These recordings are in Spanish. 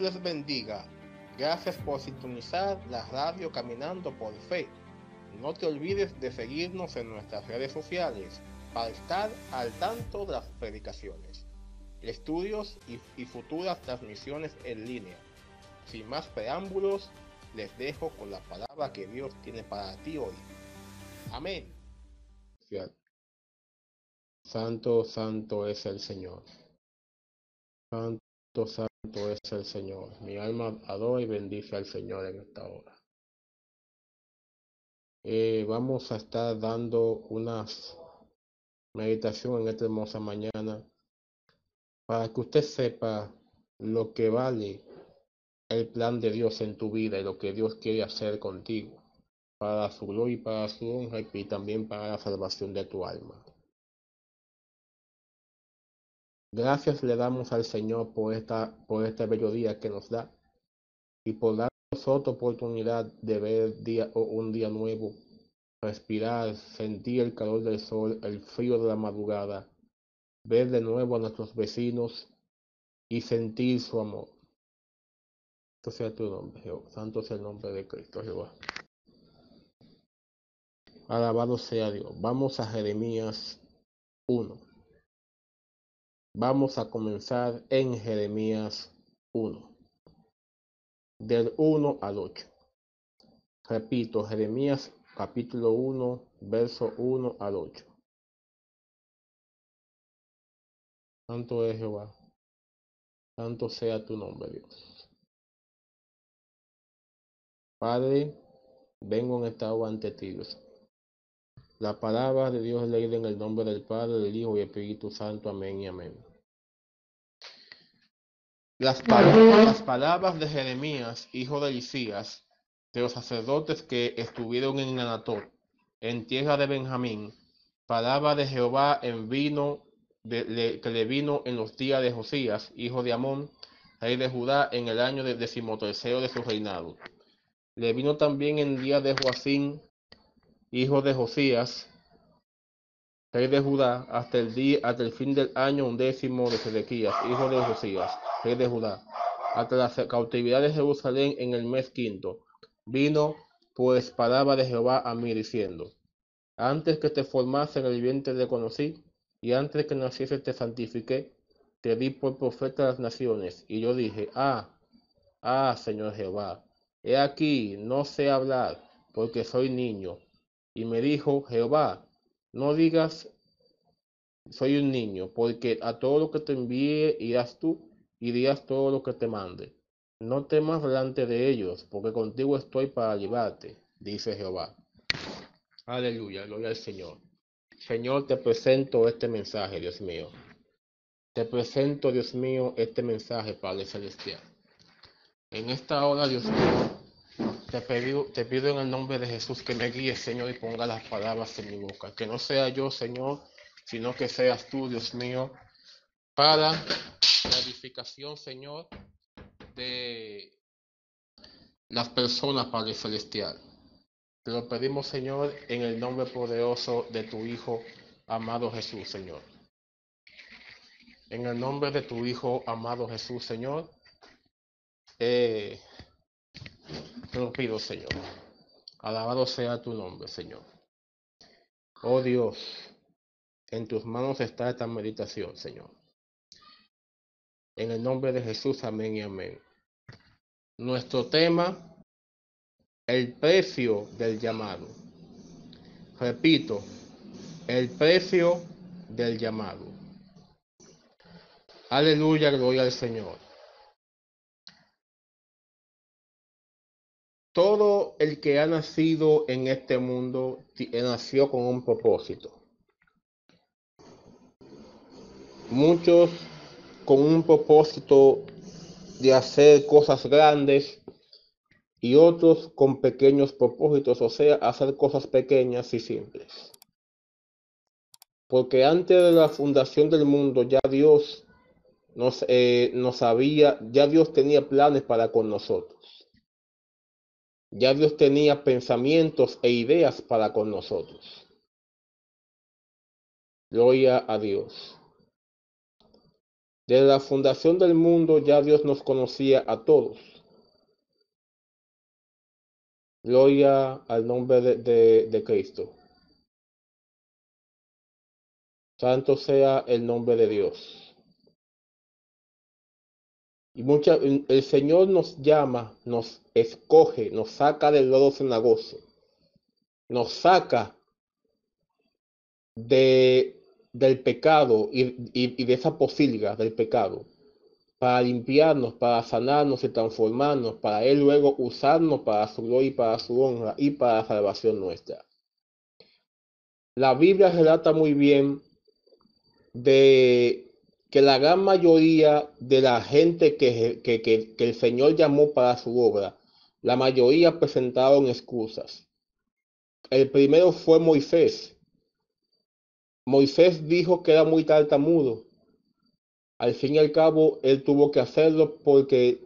Les bendiga. Gracias por sintonizar la radio Caminando por Fe. No te olvides de seguirnos en nuestras redes sociales para estar al tanto de las predicaciones, estudios y, y futuras transmisiones en línea. Sin más preámbulos, les dejo con la palabra que Dios tiene para ti hoy. Amén. Santo, santo es el Señor. Santo, santo es el Señor. Mi alma adora y bendice al Señor en esta hora. Eh, vamos a estar dando unas meditación en esta hermosa mañana para que usted sepa lo que vale el plan de Dios en tu vida y lo que Dios quiere hacer contigo para su gloria y para su honra y también para la salvación de tu alma. Gracias le damos al Señor por, esta, por este bello día que nos da y por darnos otra oportunidad de ver día, un día nuevo, respirar, sentir el calor del sol, el frío de la madrugada, ver de nuevo a nuestros vecinos y sentir su amor. Santo sea tu nombre, Jehová. Santo sea el nombre de Cristo, Jehová. Alabado sea Dios. Vamos a Jeremías 1. Vamos a comenzar en Jeremías 1, del 1 al 8. Repito, Jeremías capítulo 1, verso 1 al 8. Santo es Jehová, santo sea tu nombre, Dios. Padre, vengo en esta hora ante ti, Dios. La palabra de Dios leída en el nombre del Padre, del Hijo y Espíritu Santo. Amén y amén. Las, palabras, las palabras de Jeremías, hijo de Elisías, de los sacerdotes que estuvieron en Anatot, en tierra de Benjamín, palabra de Jehová en vino de, le, que le vino en los días de Josías, hijo de Amón, rey de Judá, en el año de decimotercero de su reinado. Le vino también en día de Joacín, hijo de Josías, rey de Judá, hasta el día, hasta el fin del año undécimo de Sedequías, hijo de Josías, rey de Judá, hasta la cautividad de Jerusalén en el mes quinto. Vino pues palabra de Jehová a mí diciendo, antes que te formase el vientre te conocí, y antes que naciese te santifiqué, te di por profeta a las naciones. Y yo dije, ah, ah, Señor Jehová, he aquí, no sé hablar, porque soy niño. Y me dijo, Jehová, no digas, soy un niño, porque a todo lo que te envíe irás tú y dirás todo lo que te mande. No temas delante de ellos, porque contigo estoy para llevarte, dice Jehová. Aleluya, gloria al Señor. Señor, te presento este mensaje, Dios mío. Te presento, Dios mío, este mensaje, Padre Celestial. En esta hora, Dios mío, te pido, te pido en el nombre de Jesús que me guíes, Señor, y ponga las palabras en mi boca. Que no sea yo, Señor, sino que seas tú, Dios mío, para la edificación, Señor, de las personas, Padre Celestial. Te lo pedimos, Señor, en el nombre poderoso de tu Hijo, amado Jesús, Señor. En el nombre de tu Hijo, amado Jesús, Señor. Eh, te lo pido, Señor. Alabado sea tu nombre, Señor. Oh Dios, en tus manos está esta meditación, Señor. En el nombre de Jesús, amén y amén. Nuestro tema, el precio del llamado. Repito, el precio del llamado. Aleluya, gloria al Señor. Todo el que ha nacido en este mundo nació con un propósito. Muchos con un propósito de hacer cosas grandes y otros con pequeños propósitos, o sea, hacer cosas pequeñas y simples. Porque antes de la fundación del mundo ya Dios nos, eh, nos había, ya Dios tenía planes para con nosotros. Ya Dios tenía pensamientos e ideas para con nosotros. Gloria a Dios. Desde la fundación del mundo ya Dios nos conocía a todos. Gloria al nombre de, Cristo. Santo sea el nombre de Dios. Y mucha, el Señor nos llama, nos escoge, nos saca del lodo cenagoso, nos saca de, del pecado y, y, de esa posilga del pecado para limpiarnos, para sanarnos y transformarnos, para Él luego usarnos para su gloria y para su honra y para la salvación nuestra. La Biblia relata muy bien de que la gran mayoría de la gente que, que, que, el Señor llamó para su obra, la mayoría presentaron excusas. El primero fue Moisés. Moisés dijo que era muy tartamudo. Al fin y al cabo, él tuvo que hacerlo porque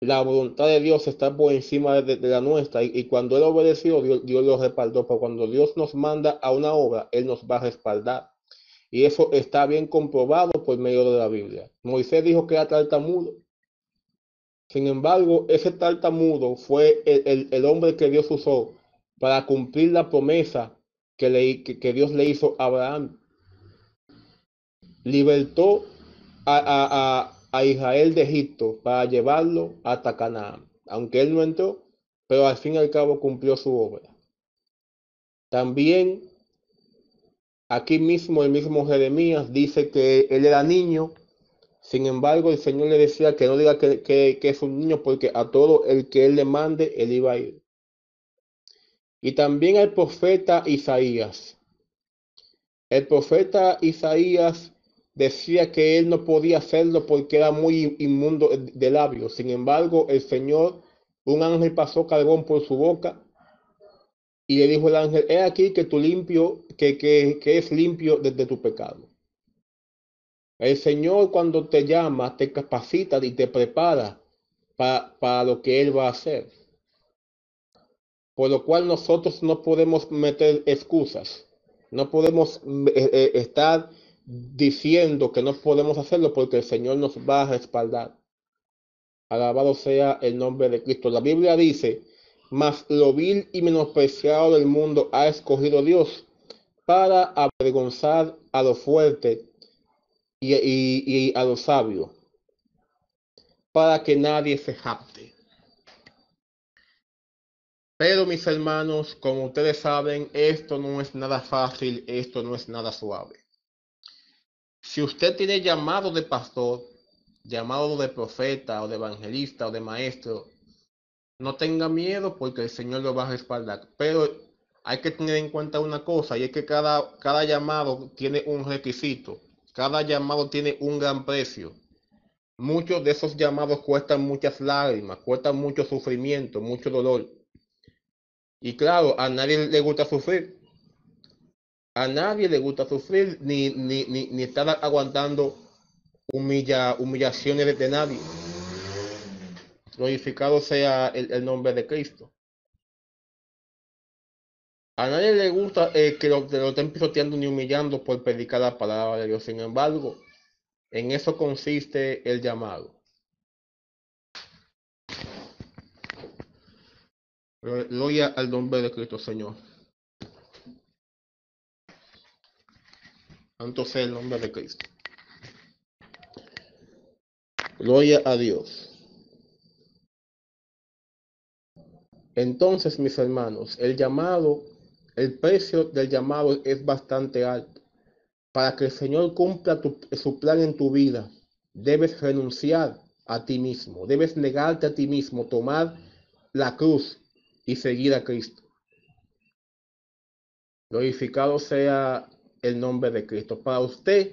la voluntad de Dios está por encima de, la nuestra. Y, y, cuando él obedeció, Dios, Dios lo respaldó. Pero cuando Dios nos manda a una obra, Él nos va a respaldar. Y eso está bien comprobado por medio de la Biblia. Moisés dijo que era tartamudo. Sin embargo, ese tartamudo fue el, el, hombre que Dios usó para cumplir la promesa que, Dios le hizo a Abraham. Libertó a, a, Israel de Egipto para llevarlo hasta Canaán. Aunque él no entró, pero al fin y al cabo cumplió su obra. También aquí mismo el mismo Jeremías dice que él era niño. Sin embargo, el Señor le decía que no diga que, que, es un niño porque a todo el que él le mande, él iba a ir. Y también el profeta Isaías. El profeta Isaías decía que él no podía hacerlo porque era muy inmundo de labios. Sin embargo, el Señor, un ángel pasó carbón por su boca y le dijo el ángel, he aquí que tú limpio, que, que, que es limpio desde tu pecado. El Señor cuando te llama, te capacita y te prepara para, para lo que Él va a hacer. Por lo cual nosotros no podemos meter excusas. No podemos eh, eh, estar diciendo que no podemos hacerlo porque el Señor nos va a respaldar. Alabado sea el nombre de Cristo. La Biblia dice, mas lo vil y menospreciado del mundo ha escogido Dios para avergonzar a lo fuerte y, a lo sabio, para que nadie se jacte. Pero mis hermanos, como ustedes saben, esto no es nada fácil, esto no es nada suave. Si usted tiene llamado de pastor, llamado de profeta o de evangelista o de maestro, no tenga miedo porque el Señor lo va a respaldar. Pero hay que tener en cuenta una cosa y es que cada, cada llamado tiene un requisito. Cada llamado tiene un gran precio. Muchos de esos llamados cuestan muchas lágrimas, cuestan mucho sufrimiento, mucho dolor. Y claro, a nadie le gusta sufrir. A nadie le gusta sufrir ni, ni, ni, ni estar aguantando humilla, humillaciones de, nadie. Glorificado sea el, nombre de Cristo. A nadie le gusta eh, que lo, lo estén pisoteando ni humillando por predicar la palabra de Dios. Sin embargo, en eso consiste el llamado. Gloria al nombre de Cristo, Señor. Santo sea el nombre de Cristo. Gloria a Dios. Entonces, mis hermanos, el llamado, el precio del llamado es bastante alto. Para que el Señor cumpla su plan en tu vida, debes renunciar a ti mismo, debes negarte a ti mismo, tomar la cruz y seguir a Cristo. Glorificado sea el nombre de Cristo. Para usted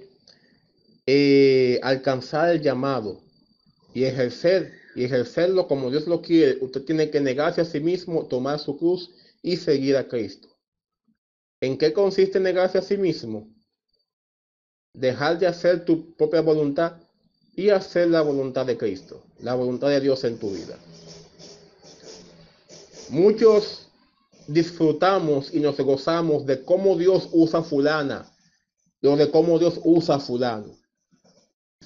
eh, alcanzar el llamado y ejercer y ejercerlo como Dios lo quiere, usted tiene que negarse a sí mismo, tomar su cruz y seguir a Cristo. ¿En qué consiste negarse a sí mismo? Dejar de hacer tu propia voluntad y hacer la voluntad de Cristo, la voluntad de Dios en tu vida. Muchos disfrutamos y nos gozamos de cómo Dios usa fulana o de cómo Dios usa fulano.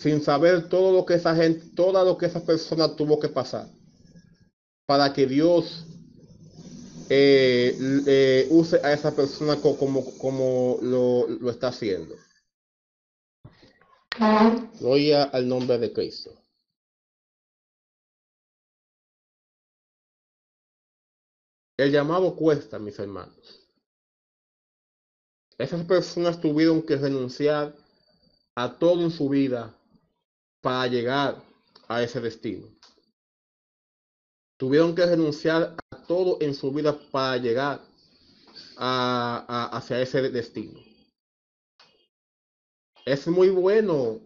Sin saber todo lo que esa gente, todo lo que esa persona tuvo que pasar para que Dios eh, eh, use a esa persona como, como lo, lo está haciendo. Gloria al nombre de Cristo. El llamado cuesta, mis hermanos. Esas personas tuvieron que renunciar a todo en su vida para llegar a ese destino. Tuvieron que renunciar a todo en su vida para llegar a, hacia ese destino. Es muy bueno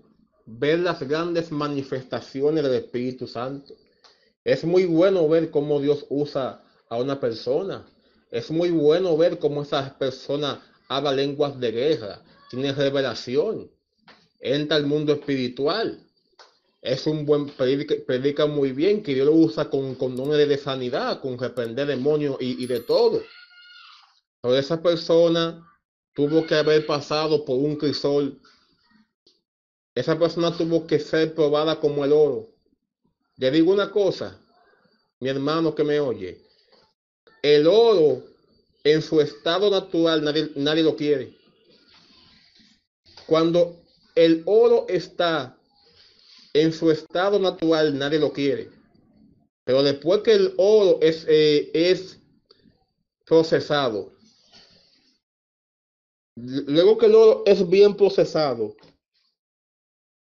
ver las grandes manifestaciones del Espíritu Santo. Es muy bueno ver cómo Dios usa a una persona. Es muy bueno ver cómo esa persona habla lenguas de guerra, tiene revelación, entra al mundo espiritual. Es un buen, predica, muy bien, que Dios lo usa con, con dones de sanidad, con reprender demonios y, y de todo. Pero esa persona tuvo que haber pasado por un crisol esa persona tuvo que ser probada como el oro. Le digo una cosa, mi hermano que me oye. El oro en su estado natural nadie, nadie lo quiere. Cuando el oro está en su estado natural, nadie lo quiere. Pero después que el oro es, eh, es procesado, luego que el oro es bien procesado,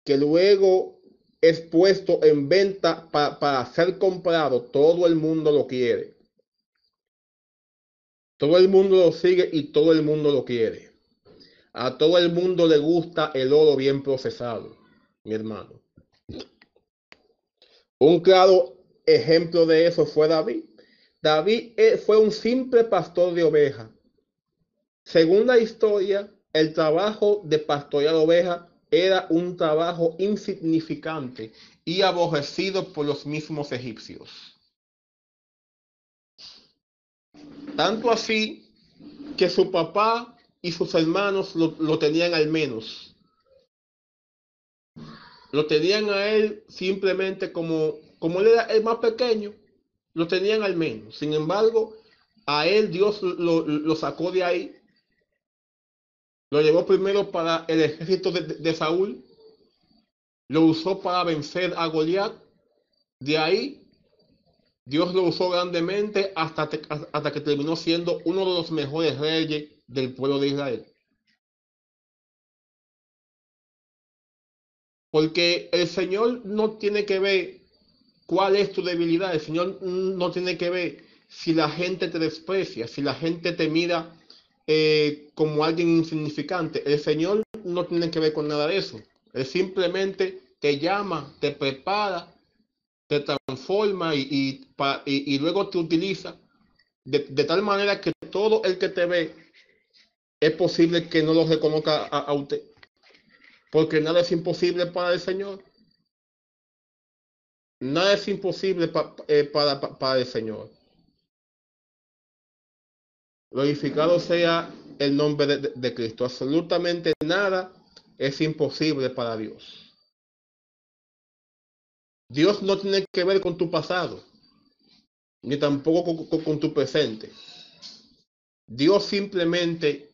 que luego es puesto en venta para ser comprado, todo el mundo lo quiere. Todo el mundo lo sigue y todo el mundo lo quiere. A todo el mundo le gusta el oro bien procesado, mi hermano. Un claro ejemplo de eso fue David. David eh, fue un simple pastor de ovejas. Según la historia, el trabajo de pastorear ovejas era un trabajo insignificante y aborrecido por los mismos egipcios. Tanto así que su papá y sus hermanos lo, tenían al menos. Lo tenían a él simplemente como, como él era el más pequeño, lo tenían al menos. Sin embargo, a él Dios lo, sacó de ahí lo llevó primero para el ejército de, Saúl. Lo usó para vencer a Goliat. De ahí, Dios lo usó grandemente hasta, hasta que terminó siendo uno de los mejores reyes del pueblo de Israel. Porque el Señor no tiene que ver cuál es tu debilidad. El Señor no tiene que ver si la gente te desprecia, si la gente te mira eh, como alguien insignificante. El Señor no tiene que ver con nada de eso. Él simplemente te llama, te prepara, te transforma y, y, luego te utiliza de, tal manera que todo el que te ve es posible que no lo reconozca a, usted. Porque nada es imposible para el Señor. Nada es imposible eh, para, para el Señor. Glorificado sea el nombre de, Cristo. Absolutamente nada es imposible para Dios. Dios no tiene que ver con tu pasado, ni tampoco con, tu presente. Dios simplemente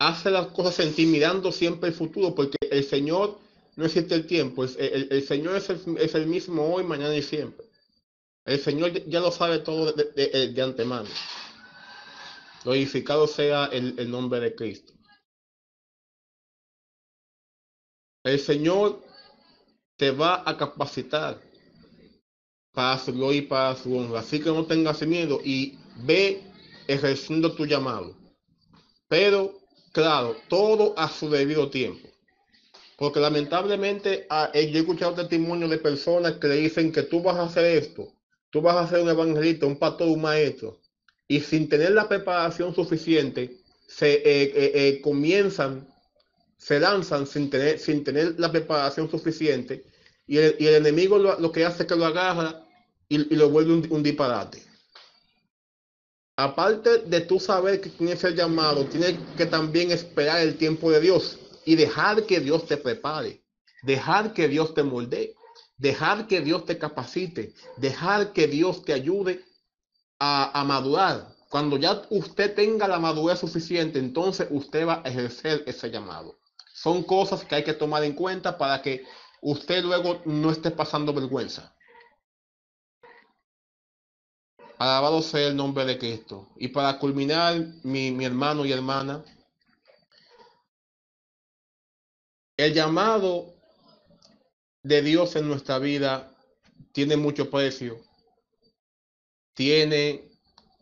hace las cosas en ti mirando siempre el futuro, porque el Señor no existe el tiempo. El, Señor es es el mismo hoy, mañana y siempre. El Señor ya lo sabe todo de, antemano. Glorificado sea el, nombre de Cristo. El Señor te va a capacitar para su gloria y para su honra. Así que no tengas miedo y ve ejerciendo tu llamado. Pero, claro, todo a su debido tiempo. Porque lamentablemente ah, he escuchado testimonios de personas que le dicen que tú vas a hacer esto tú vas a ser un evangelista, un pastor, un maestro, y sin tener la preparación suficiente, se eh, eh, eh, comienzan, se lanzan sin tener, sin tener la preparación suficiente, y el, enemigo lo, que hace es que lo agarra y, lo vuelve un, disparate. Aparte de tú saber que tienes el llamado, tienes que también esperar el tiempo de Dios. y dejar que Dios te prepare, dejar que Dios te moldee, dejar que Dios te capacite, dejar que Dios te ayude a, a madurar. Cuando ya usted tenga la madurez suficiente, entonces usted va a ejercer ese llamado. Son cosas que hay que tomar en cuenta para que usted luego no esté pasando vergüenza. Alabado sea el nombre de Cristo. Y para culminar, mi, hermano y hermana, el llamado de Dios en nuestra vida tiene mucho precio, tiene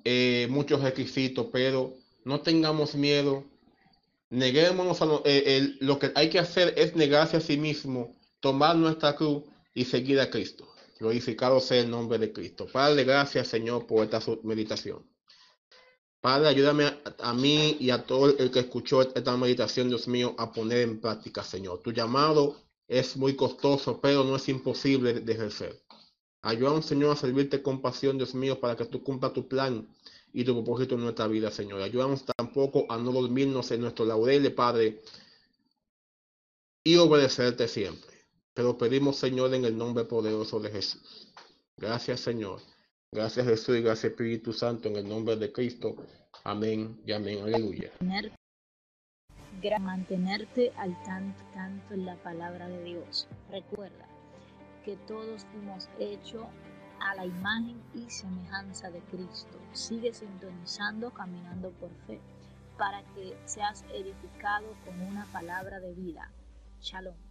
eh, muchos requisitos, pero no tengamos miedo, neguémonos a lo, eh, lo que hay que hacer es negarse a sí mismo, tomar nuestra cruz y seguir a Cristo. Glorificado sea el nombre de Cristo. Padre, gracias Señor por esta meditación. Padre, ayúdame a, mí y a todo el que escuchó esta meditación, Dios mío, a poner en práctica, Señor. Tu llamado es muy costoso, pero no es imposible de ejercer. Ayúdanos, Señor, a servirte con pasión, Dios mío, para que tú cumplas tu plan y tu propósito en nuestra vida, Señor. Ayúdanos tampoco a no dormirnos en nuestro laureles, Padre, y obedecerte siempre. Pero pedimos, Señor, en el nombre poderoso de Jesús. Gracias, Señor. Gracias, Jesús, y gracias, Espíritu Santo, en el nombre de Cristo. Amén y amén. Aleluya. Mantenerte al tanto, tanto en la palabra de Dios. Recuerda que todos fuimos hechos a la imagen y semejanza de Cristo. Sigue sintonizando, caminando por fe, para que seas edificado con una palabra de vida. Shalom.